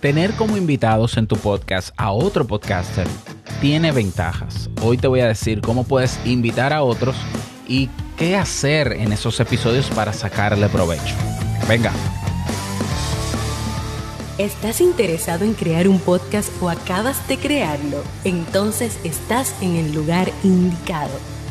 Tener como invitados en tu podcast a otro podcaster tiene ventajas. Hoy te voy a decir cómo puedes invitar a otros y qué hacer en esos episodios para sacarle provecho. Venga. ¿Estás interesado en crear un podcast o acabas de crearlo? Entonces estás en el lugar indicado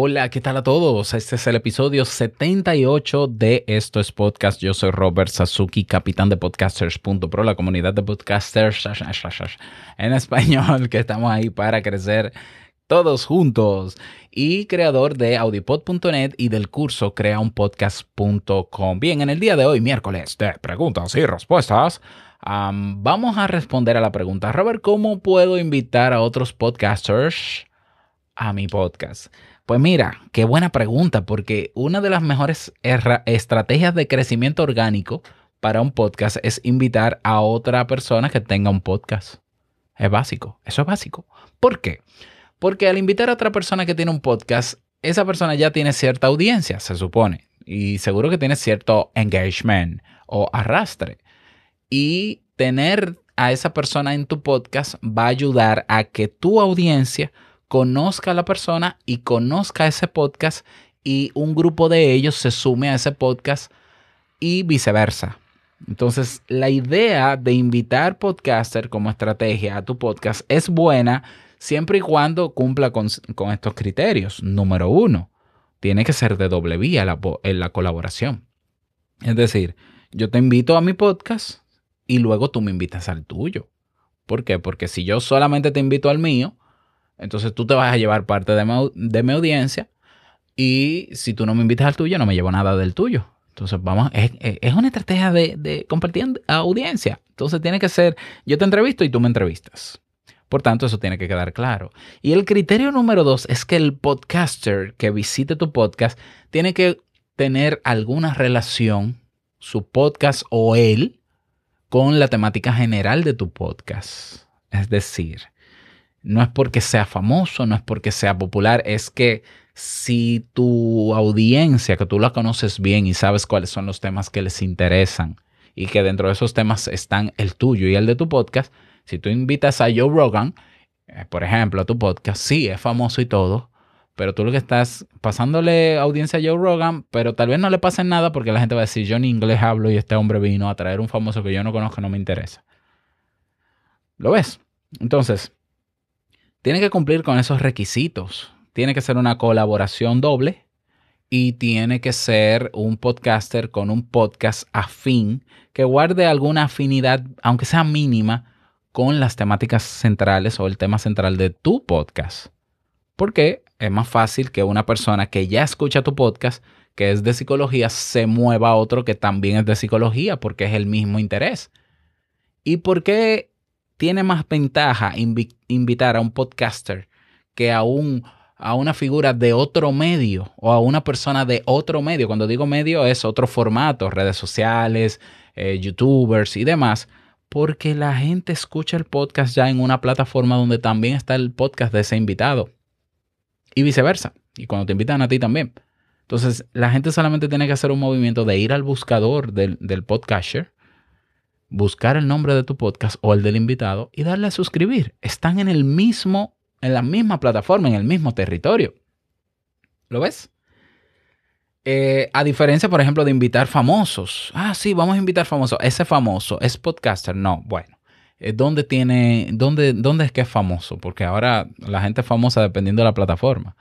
Hola, ¿qué tal a todos? Este es el episodio 78 de Esto es Podcast. Yo soy Robert Sasuki, capitán de podcasters.pro, la comunidad de podcasters en español, que estamos ahí para crecer todos juntos y creador de audipod.net y del curso creaunpodcast.com. Bien, en el día de hoy, miércoles de preguntas y respuestas, vamos a responder a la pregunta, Robert, ¿cómo puedo invitar a otros podcasters a mi podcast? Pues mira, qué buena pregunta, porque una de las mejores estrategias de crecimiento orgánico para un podcast es invitar a otra persona que tenga un podcast. Es básico, eso es básico. ¿Por qué? Porque al invitar a otra persona que tiene un podcast, esa persona ya tiene cierta audiencia, se supone, y seguro que tiene cierto engagement o arrastre. Y tener a esa persona en tu podcast va a ayudar a que tu audiencia conozca a la persona y conozca ese podcast y un grupo de ellos se sume a ese podcast y viceversa. Entonces, la idea de invitar podcaster como estrategia a tu podcast es buena siempre y cuando cumpla con, estos criterios. Número uno, tiene que ser de doble vía la, en la colaboración. Es decir, yo te invito a mi podcast y luego tú me invitas al tuyo. ¿Por qué? Porque si yo solamente te invito al mío, entonces tú te vas a llevar parte de mi, audiencia y si tú no me invitas al tuyo, no me llevo nada del tuyo. Entonces, vamos, es, una estrategia de, de, compartir audiencia. Entonces, tiene que ser, yo te entrevisto y tú me entrevistas. Por tanto, eso tiene que quedar claro. Y el criterio número dos es que el podcaster que visite tu podcast tiene que tener alguna relación, su podcast o él, con la temática general de tu podcast. Es decir, no es porque sea famoso, no es porque sea popular, es que si tu audiencia, que tú la conoces bien y sabes cuáles son los temas que les interesan y que dentro de esos temas están el tuyo y el de tu podcast, si tú invitas a Joe Rogan, eh, por ejemplo, a tu podcast, sí, es famoso y todo, pero tú lo que estás pasándole audiencia a Joe Rogan, pero tal vez no le pase nada porque la gente va a decir, yo en inglés hablo y este hombre vino a traer un famoso que yo no conozco, no me interesa. ¿Lo ves? Entonces, tiene que cumplir con esos requisitos. Tiene que ser una colaboración doble y tiene que ser un podcaster con un podcast afín que guarde alguna afinidad, aunque sea mínima, con las temáticas centrales o el tema central de tu podcast. Porque es más fácil que una persona que ya escucha tu podcast, que es de psicología, se mueva a otro que también es de psicología, porque es el mismo interés. ¿Y por qué tiene más ventaja invitar a un podcaster que a, un, a una figura de otro medio o a una persona de otro medio. Cuando digo medio es otro formato, redes sociales, eh, youtubers y demás, porque la gente escucha el podcast ya en una plataforma donde también está el podcast de ese invitado y viceversa. Y cuando te invitan a ti también. Entonces, la gente solamente tiene que hacer un movimiento de ir al buscador del, del podcaster buscar el nombre de tu podcast o el del invitado y darle a suscribir. Están en el mismo, en la misma plataforma, en el mismo territorio. ¿Lo ves? Eh, a diferencia, por ejemplo, de invitar famosos. Ah, sí, vamos a invitar famosos. Ese famoso es podcaster. No, bueno. Eh, ¿Dónde tiene, dónde, dónde es que es famoso? Porque ahora la gente es famosa dependiendo de la plataforma.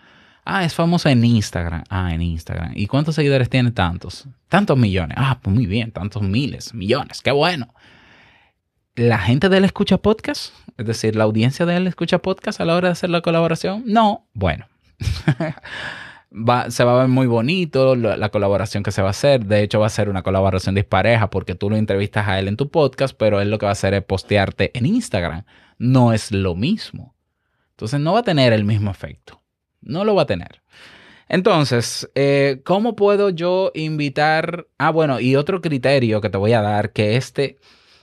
Ah, es famosa en Instagram. Ah, en Instagram. ¿Y cuántos seguidores tiene? Tantos. Tantos millones. Ah, pues muy bien, tantos miles, millones. Qué bueno. ¿La gente de él escucha podcast? Es decir, ¿la audiencia de él escucha podcast a la hora de hacer la colaboración? No. Bueno. Va, se va a ver muy bonito la, colaboración que se va a hacer. De hecho, va a ser una colaboración dispareja porque tú lo entrevistas a él en tu podcast, pero él lo que va a hacer es postearte en Instagram. No es lo mismo. Entonces no va a tener el mismo efecto. No lo va a tener. Entonces, eh, ¿cómo puedo yo invitar? Ah, bueno, y otro criterio que te voy a dar, que este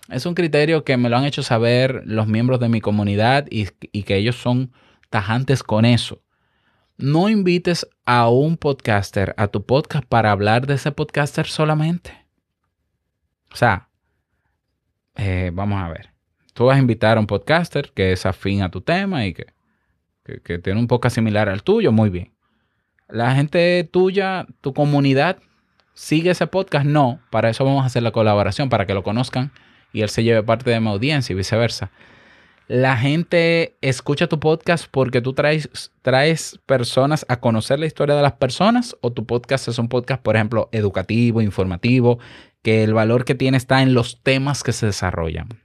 es un criterio que me lo han hecho saber los miembros de mi comunidad y, que ellos son tajantes con eso. No invites a un podcaster a tu podcast para hablar de ese podcaster solamente. O sea, eh, vamos a ver. Tú vas a invitar a un podcaster que es afín a tu tema y que, que, tiene un podcast similar al tuyo, muy bien. La gente tuya, tu comunidad, sigue ese podcast. No, para eso vamos a hacer la colaboración, para que lo conozcan y él se lleve parte de mi audiencia y viceversa. La gente escucha tu podcast porque tú traes, traes personas a conocer la historia de las personas o tu podcast es un podcast, por ejemplo, educativo, informativo, que el valor que tiene está en los temas que se desarrollan.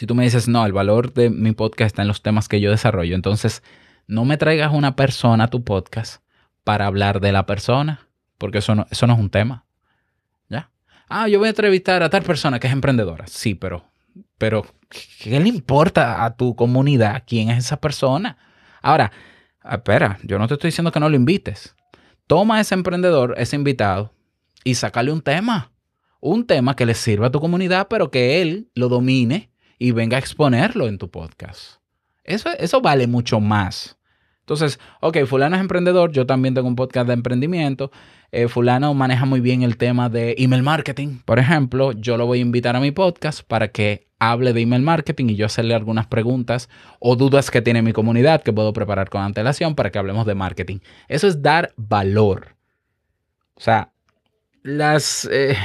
Si tú me dices, no, el valor de mi podcast está en los temas que yo desarrollo, entonces no me traigas una persona a tu podcast para hablar de la persona, porque eso no, eso no es un tema. ¿Ya? Ah, yo voy a entrevistar a tal persona que es emprendedora. Sí, pero, pero, ¿qué le importa a tu comunidad quién es esa persona? Ahora, espera, yo no te estoy diciendo que no lo invites. Toma a ese emprendedor, ese invitado, y sácale un tema. Un tema que le sirva a tu comunidad, pero que él lo domine y venga a exponerlo en tu podcast. Eso, eso vale mucho más entonces, ok, fulano es emprendedor, yo también tengo un podcast de emprendimiento, eh, fulano maneja muy bien el tema de email marketing, por ejemplo, yo lo voy a invitar a mi podcast para que hable de email marketing y yo hacerle algunas preguntas o dudas que tiene mi comunidad que puedo preparar con antelación para que hablemos de marketing. Eso es dar valor. O sea, las... Eh,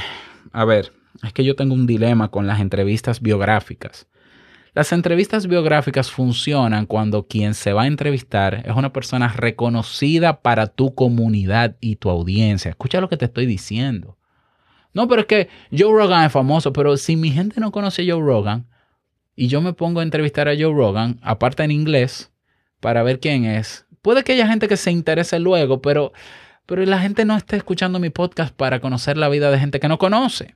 a ver, es que yo tengo un dilema con las entrevistas biográficas. Las entrevistas biográficas funcionan cuando quien se va a entrevistar es una persona reconocida para tu comunidad y tu audiencia. Escucha lo que te estoy diciendo. No, pero es que Joe Rogan es famoso, pero si mi gente no conoce a Joe Rogan y yo me pongo a entrevistar a Joe Rogan, aparte en inglés, para ver quién es, puede que haya gente que se interese luego, pero, pero la gente no esté escuchando mi podcast para conocer la vida de gente que no conoce.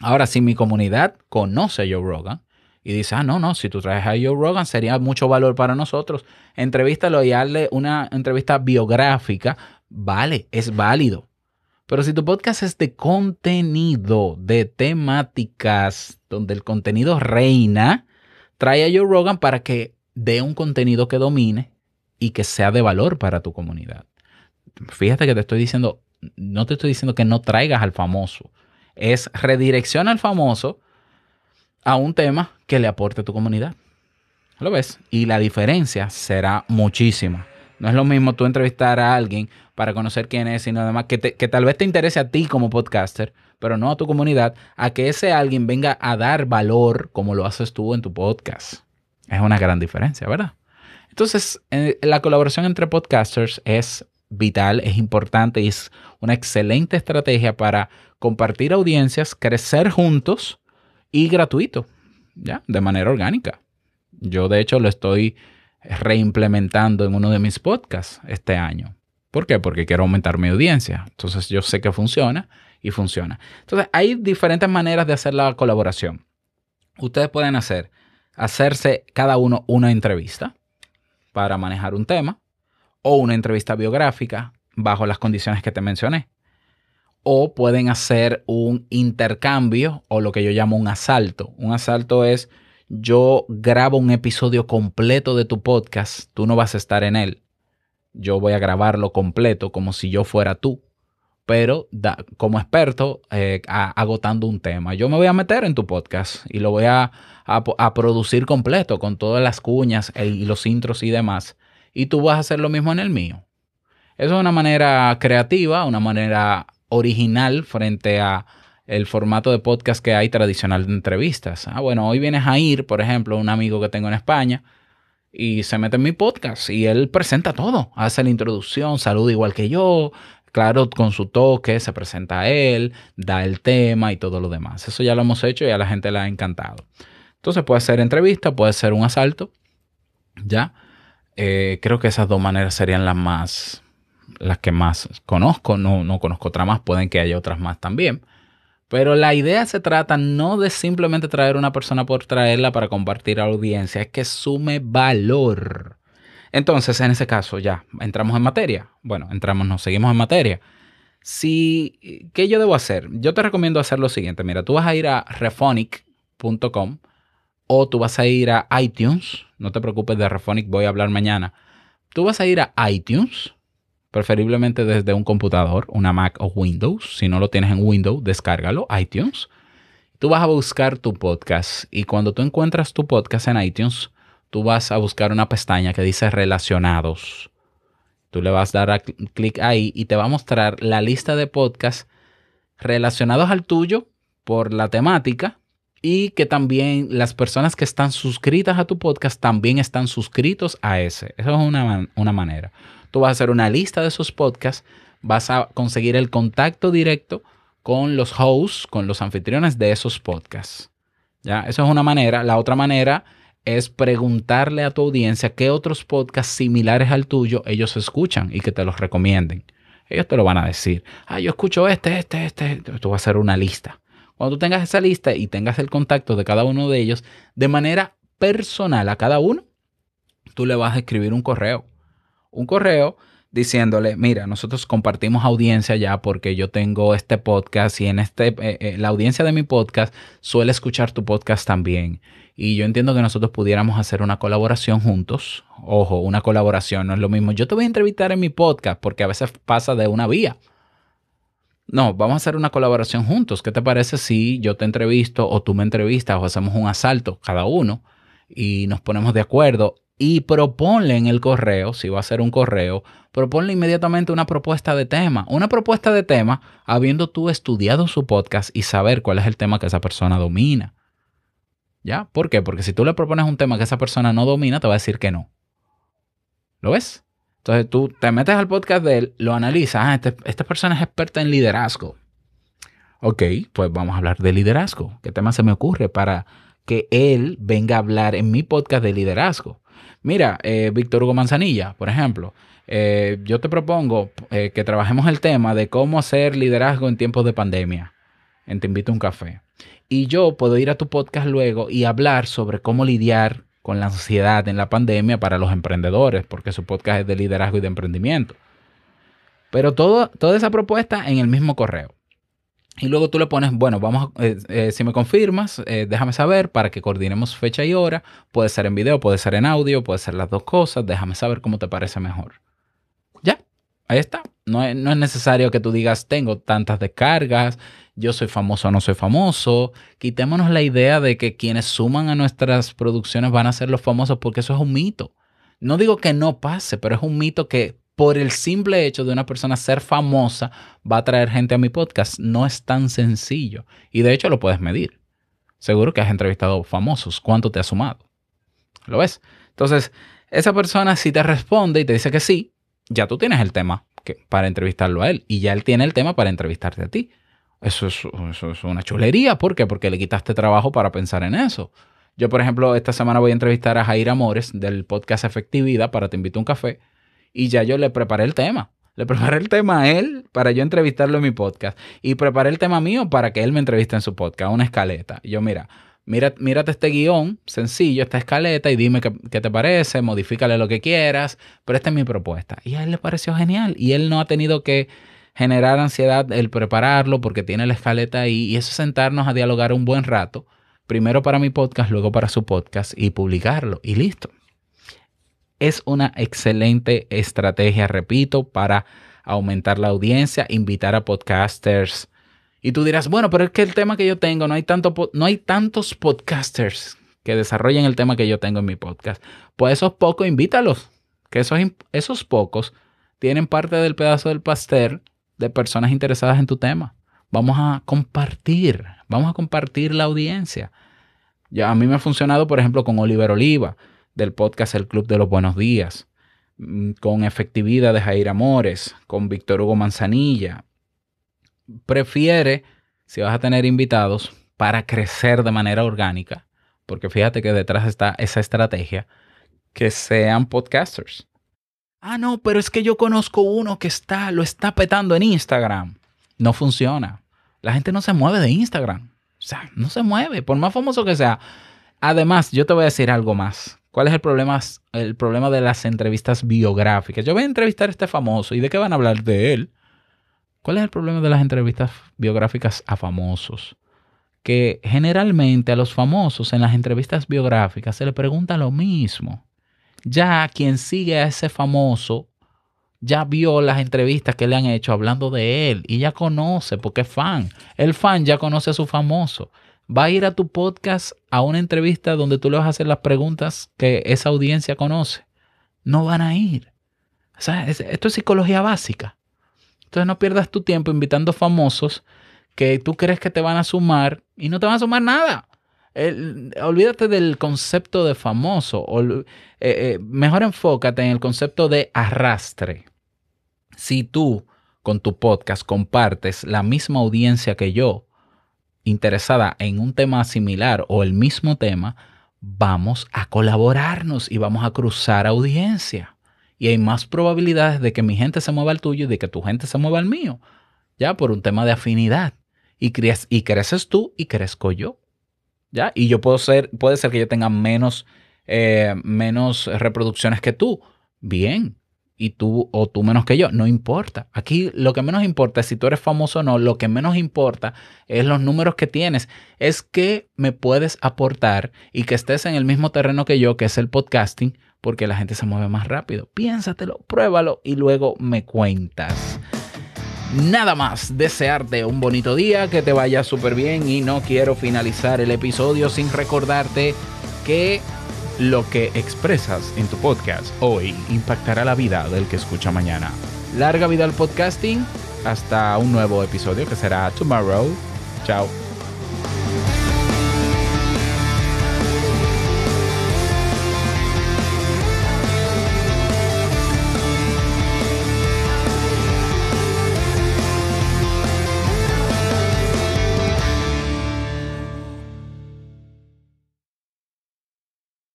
Ahora, si mi comunidad conoce a Joe Rogan, y dice, ah, no, no, si tú traes a Joe Rogan sería mucho valor para nosotros. Entrevístalo y hazle una entrevista biográfica. Vale, es válido. Pero si tu podcast es de contenido, de temáticas, donde el contenido reina, trae a Joe Rogan para que dé un contenido que domine y que sea de valor para tu comunidad. Fíjate que te estoy diciendo, no te estoy diciendo que no traigas al famoso. Es redirección al famoso a un tema que le aporte a tu comunidad. ¿Lo ves? Y la diferencia será muchísima. No es lo mismo tú entrevistar a alguien para conocer quién es, sino además que, que tal vez te interese a ti como podcaster, pero no a tu comunidad, a que ese alguien venga a dar valor como lo haces tú en tu podcast. Es una gran diferencia, ¿verdad? Entonces, eh, la colaboración entre podcasters es vital, es importante y es una excelente estrategia para compartir audiencias, crecer juntos y gratuito, ya, de manera orgánica. Yo de hecho lo estoy reimplementando en uno de mis podcasts este año. ¿Por qué? Porque quiero aumentar mi audiencia. Entonces yo sé que funciona y funciona. Entonces hay diferentes maneras de hacer la colaboración. Ustedes pueden hacer, hacerse cada uno una entrevista para manejar un tema o una entrevista biográfica bajo las condiciones que te mencioné o pueden hacer un intercambio o lo que yo llamo un asalto. Un asalto es yo grabo un episodio completo de tu podcast, tú no vas a estar en él. Yo voy a grabarlo completo como si yo fuera tú, pero como experto eh, agotando un tema. Yo me voy a meter en tu podcast y lo voy a, a, producir completo con todas las cuñas y los intros y demás. Y tú vas a hacer lo mismo en el mío. Eso es una manera creativa, una manera original frente a el formato de podcast que hay tradicional de entrevistas. Ah, bueno, hoy vienes a ir, por ejemplo, un amigo que tengo en España y se mete en mi podcast y él presenta todo, hace la introducción, saluda igual que yo, claro, con su toque, se presenta a él, da el tema y todo lo demás. Eso ya lo hemos hecho y a la gente le ha encantado. Entonces puede ser entrevista, puede ser un asalto, ¿ya? Eh, creo que esas dos maneras serían las más, las que más conozco, no, no conozco otra más, pueden que haya otras más también. Pero la idea se trata no de simplemente traer una persona por traerla para compartir a audiencia, es que sume valor. Entonces, en ese caso, ya entramos en materia. Bueno, entramos, nos seguimos en materia. Si, ¿qué yo debo hacer? Yo te recomiendo hacer lo siguiente. Mira, tú vas a ir a rephonic.com o tú vas a ir a iTunes. No te preocupes de Rephonic, voy a hablar mañana. Tú vas a ir a iTunes preferiblemente desde un computador, una Mac o Windows. Si no lo tienes en Windows, descárgalo, iTunes. Tú vas a buscar tu podcast y cuando tú encuentras tu podcast en iTunes, tú vas a buscar una pestaña que dice relacionados. Tú le vas a dar clic ahí y te va a mostrar la lista de podcasts relacionados al tuyo por la temática y que también las personas que están suscritas a tu podcast también están suscritos a ese. Eso es una, una manera. Tú vas a hacer una lista de esos podcasts, vas a conseguir el contacto directo con los hosts, con los anfitriones de esos podcasts. ¿Ya? Eso es una manera. La otra manera es preguntarle a tu audiencia qué otros podcasts similares al tuyo ellos escuchan y que te los recomienden. Ellos te lo van a decir. Ah, yo escucho este, este, este. Tú vas a hacer una lista. Cuando tú tengas esa lista y tengas el contacto de cada uno de ellos, de manera personal a cada uno, tú le vas a escribir un correo un correo diciéndole, mira, nosotros compartimos audiencia ya porque yo tengo este podcast y en este, eh, eh, la audiencia de mi podcast suele escuchar tu podcast también. Y yo entiendo que nosotros pudiéramos hacer una colaboración juntos. Ojo, una colaboración no es lo mismo. Yo te voy a entrevistar en mi podcast porque a veces pasa de una vía. No, vamos a hacer una colaboración juntos. ¿Qué te parece si yo te entrevisto o tú me entrevistas o hacemos un asalto cada uno y nos ponemos de acuerdo y proponle en el correo, si va a ser un correo, proponle inmediatamente una propuesta de tema. Una propuesta de tema habiendo tú estudiado su podcast y saber cuál es el tema que esa persona domina. ¿Ya? ¿Por qué? Porque si tú le propones un tema que esa persona no domina, te va a decir que no. ¿Lo ves? Entonces tú te metes al podcast de él, lo analizas. Ah, este, esta persona es experta en liderazgo. Ok, pues vamos a hablar de liderazgo. ¿Qué tema se me ocurre para que él venga a hablar en mi podcast de liderazgo? Mira, eh, Víctor Hugo Manzanilla, por ejemplo, eh, yo te propongo eh, que trabajemos el tema de cómo hacer liderazgo en tiempos de pandemia. En Te invito a un café. Y yo puedo ir a tu podcast luego y hablar sobre cómo lidiar con la ansiedad en la pandemia para los emprendedores, porque su podcast es de liderazgo y de emprendimiento. Pero todo, toda esa propuesta en el mismo correo. Y luego tú le pones, bueno, vamos, eh, eh, si me confirmas, eh, déjame saber para que coordinemos fecha y hora. Puede ser en video, puede ser en audio, puede ser las dos cosas. Déjame saber cómo te parece mejor. Ya, ahí está. No es, necesario que tú digas, tengo tantas descargas, yo soy famoso o no soy famoso. Quitémonos la idea de que quienes suman a nuestras producciones van a ser los famosos porque eso es un mito. No digo que no pase, pero es un mito que por el simple hecho de una persona ser famosa va a traer gente a mi podcast. No es tan sencillo. Y de hecho lo puedes medir. Seguro que has entrevistado famosos. ¿Cuánto te ha sumado? ¿Lo ves? Entonces, esa persona si te responde y te dice que sí, ya tú tienes el tema para entrevistarlo a él. Y ya él tiene el tema para entrevistarte a ti. Eso es, eso es una chulería. ¿Por qué? Porque le quitaste trabajo para pensar en eso. Yo, por ejemplo, esta semana voy a entrevistar a Jair Amores del podcast Efectividad para Te Invito a un Café y ya yo le preparé el tema. Le preparé el tema a él para yo entrevistarlo en mi podcast. Y preparé el tema mío para que él me entreviste en su podcast, una escaleta. Yo, mira, mira mírate este guion sencillo, esta escaleta, y dime qué, qué, te parece, modifícale lo que quieras, pero esta es mi propuesta. Y a él le pareció genial. Y él no ha tenido que generar ansiedad el prepararlo porque tiene la escaleta ahí. Y eso es sentarnos a dialogar un buen rato, primero para mi podcast, luego para su podcast, y publicarlo. Y listo es una excelente estrategia, repito, para aumentar la audiencia, invitar a podcasters. Y tú dirás, bueno, pero es que el tema que yo tengo, no hay, tanto, no hay tantos podcasters que desarrollen el tema que yo tengo en mi podcast. Pues esos pocos, invítalos. Que esos, esos pocos tienen parte del pedazo del pastel de personas interesadas en tu tema. Vamos a compartir, vamos a compartir la audiencia. Ya a mí me ha funcionado, por ejemplo, con Oliver Oliva del podcast El Club de los Buenos Días, mm, con efectividad de Jair Amores, con Víctor Hugo Manzanilla. Prefiere, si vas a tener invitados, para crecer de manera orgánica, porque fíjate que detrás está esa estrategia, que sean podcasters. Ah, no, pero es que yo conozco uno que está, lo está petando en Instagram. No funciona. La gente no se mueve de Instagram. O sea, no se mueve, por más famoso que sea. Además, yo te voy a decir algo más. ¿Cuál es el problema, el problema de las entrevistas biográficas? Yo voy a entrevistar a este famoso y de qué van a hablar de él. ¿Cuál es el problema de las entrevistas biográficas a famosos? Que generalmente a los famosos en las entrevistas biográficas se le pregunta lo mismo. Ya quien sigue a ese famoso ya vio las entrevistas que le han hecho hablando de él y ya conoce porque es fan. El fan ya conoce a su famoso. Va a ir a tu podcast a una entrevista donde tú le vas a hacer las preguntas que esa audiencia conoce. No van a ir. O sea, esto es psicología básica. Entonces no pierdas tu tiempo invitando famosos que tú crees que te van a sumar y no te van a sumar nada. olvídate del concepto de famoso. Eh, eh, mejor enfócate en el concepto de arrastre. Si tú con tu podcast compartes la misma audiencia que yo, interesada en un tema similar o el mismo tema, vamos a colaborarnos y vamos a cruzar audiencia y hay más probabilidades de que mi gente se mueva al tuyo y de que tu gente se mueva al mío, ya por un tema de afinidad. Y, y creces tú y crezco yo. ¿Ya? Y yo puedo ser, puede ser que yo tenga menos, eh, menos reproducciones que tú. Bien. Y tú o tú menos que yo. No importa. Aquí lo que menos importa es si tú eres famoso o no. Lo que menos importa es los números que tienes. Es que me puedes aportar y que estés en el mismo terreno que yo, que es el podcasting porque la gente se mueve más rápido. Piénsatelo, pruébalo y luego me cuentas. Nada más, desearte un bonito día, que te vaya súper bien y no quiero finalizar el episodio sin recordarte que lo que expresas en tu podcast hoy impactará la vida del que escucha mañana. Larga vida al podcasting, hasta un nuevo episodio que será tomorrow. Chao.